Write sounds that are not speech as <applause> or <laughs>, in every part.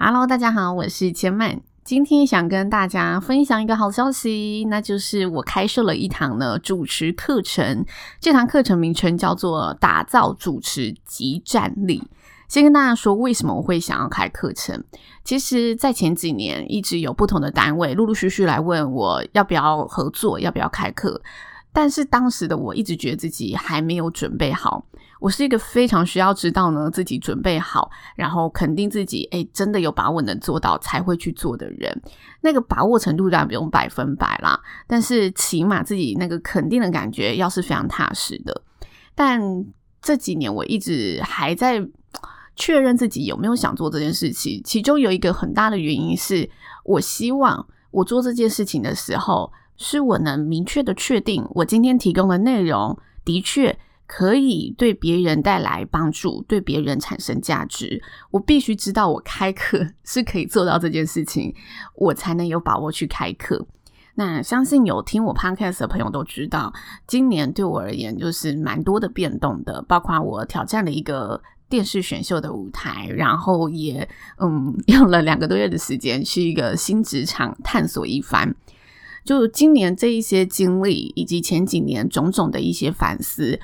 Hello，大家好，我是千曼。今天想跟大家分享一个好消息，那就是我开设了一堂呢主持课程。这堂课程名称叫做“打造主持即战力”。先跟大家说，为什么我会想要开课程？其实，在前几年，一直有不同的单位陆陆续续来问我要不要合作，要不要开课。但是当时的我一直觉得自己还没有准备好。我是一个非常需要知道呢自己准备好，然后肯定自己诶真的有把握能做到才会去做的人。那个把握程度当然不用百分百啦，但是起码自己那个肯定的感觉要是非常踏实的。但这几年我一直还在。确认自己有没有想做这件事情，其中有一个很大的原因是我希望我做这件事情的时候，是我能明确的确定我今天提供的内容的确可以对别人带来帮助，对别人产生价值。我必须知道我开课 <laughs> 是可以做到这件事情，我才能有把握去开课。那相信有听我 podcast 的朋友都知道，今年对我而言就是蛮多的变动的，包括我挑战了一个。电视选秀的舞台，然后也嗯用了两个多月的时间去一个新职场探索一番。就今年这一些经历，以及前几年种种的一些反思，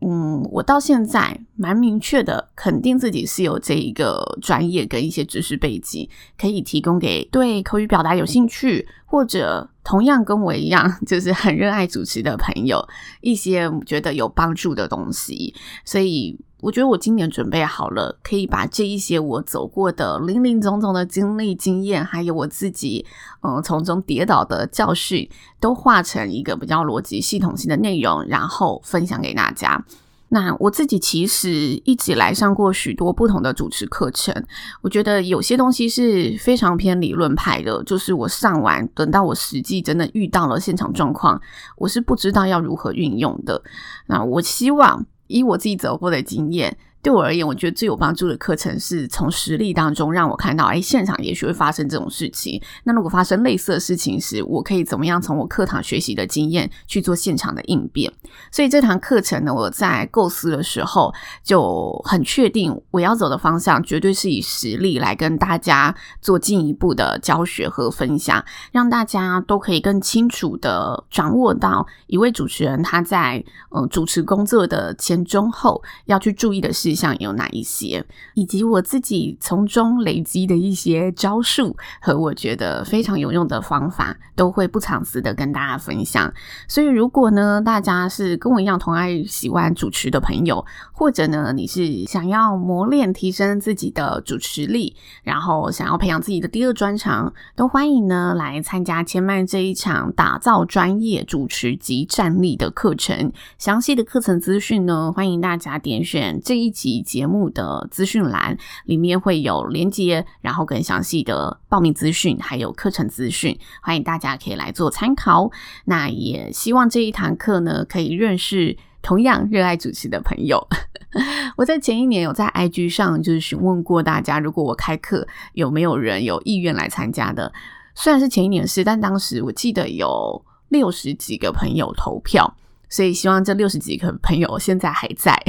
嗯，我到现在蛮明确的肯定自己是有这一个专业跟一些知识背景，可以提供给对口语表达有兴趣，或者同样跟我一样就是很热爱主持的朋友一些觉得有帮助的东西，所以。我觉得我今年准备好了，可以把这一些我走过的林林总总的经历、经验，还有我自己嗯从中跌倒的教训，都化成一个比较逻辑系统性的内容，然后分享给大家。那我自己其实一直来上过许多不同的主持课程，我觉得有些东西是非常偏理论派的，就是我上完，等到我实际真的遇到了现场状况，我是不知道要如何运用的。那我希望。以我自己走过的经验。对我而言，我觉得最有帮助的课程是从实例当中让我看到，哎，现场也许会发生这种事情。那如果发生类似的事情时，我可以怎么样从我课堂学习的经验去做现场的应变？所以这堂课程呢，我在构思的时候就很确定，我要走的方向绝对是以实例来跟大家做进一步的教学和分享，让大家都可以更清楚的掌握到一位主持人他在嗯主持工作的前中后要去注意的事。像有哪一些，以及我自己从中累积的一些招数和我觉得非常有用的方法，都会不藏私的跟大家分享。所以，如果呢，大家是跟我一样同爱喜欢主持的朋友，或者呢，你是想要磨练提升自己的主持力，然后想要培养自己的第二专长，都欢迎呢来参加千麦这一场打造专业主持及战力的课程。详细的课程资讯呢，欢迎大家点选这一集。及节目的资讯栏里面会有连接，然后更详细的报名资讯，还有课程资讯，欢迎大家可以来做参考。那也希望这一堂课呢，可以认识同样热爱主持的朋友。<laughs> 我在前一年有在 IG 上就是询问过大家，如果我开课，有没有人有意愿来参加的？虽然是前一年的事，但当时我记得有六十几个朋友投票，所以希望这六十几个朋友现在还在。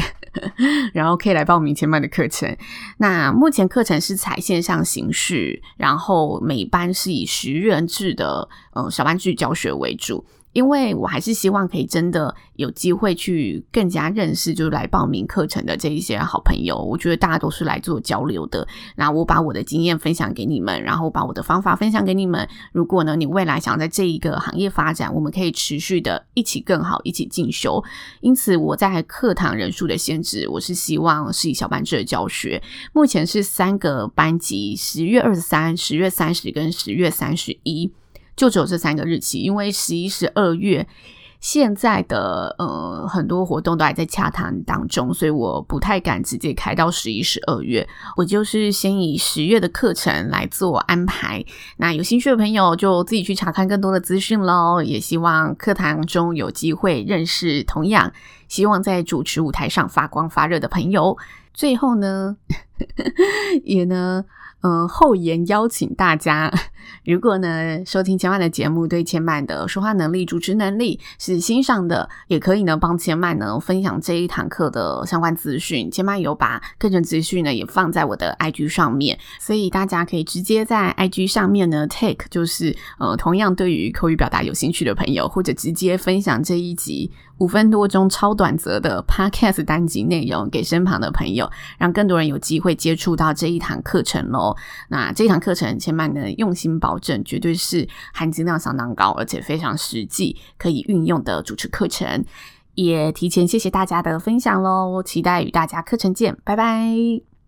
然后可以来报名前班的课程。那目前课程是采线上形式，然后每班是以十人制的嗯小班制教学为主。因为我还是希望可以真的有机会去更加认识，就是来报名课程的这一些好朋友。我觉得大家都是来做交流的。那我把我的经验分享给你们，然后把我的方法分享给你们。如果呢，你未来想在这一个行业发展，我们可以持续的一起更好，一起进修。因此，我在课堂人数的限制，我是希望是以小班制的教学。目前是三个班级：十月二十三、十月三十跟十月三十一。就只有这三个日期，因为十一、十二月现在的呃很多活动都还在洽谈当中，所以我不太敢直接开到十一、十二月。我就是先以十月的课程来做安排。那有兴趣的朋友就自己去查看更多的资讯喽。也希望课堂中有机会认识同样希望在主持舞台上发光发热的朋友。最后呢，<laughs> 也呢。嗯，后言邀请大家，<laughs> 如果呢收听千嫚的节目，对千嫚的说话能力、主持能力是欣赏的，也可以呢帮千嫚呢分享这一堂课的相关资讯。千嫚有把课程资讯呢也放在我的 IG 上面，所以大家可以直接在 IG 上面呢 take，就是呃同样对于口语表达有兴趣的朋友，或者直接分享这一集五分多钟超短则的 Podcast 单集内容给身旁的朋友，让更多人有机会接触到这一堂课程喽。那这一堂课程，千曼的用心保证，绝对是含金量相当高，而且非常实际，可以运用的主持课程。也提前谢谢大家的分享喽，期待与大家课程见，拜拜。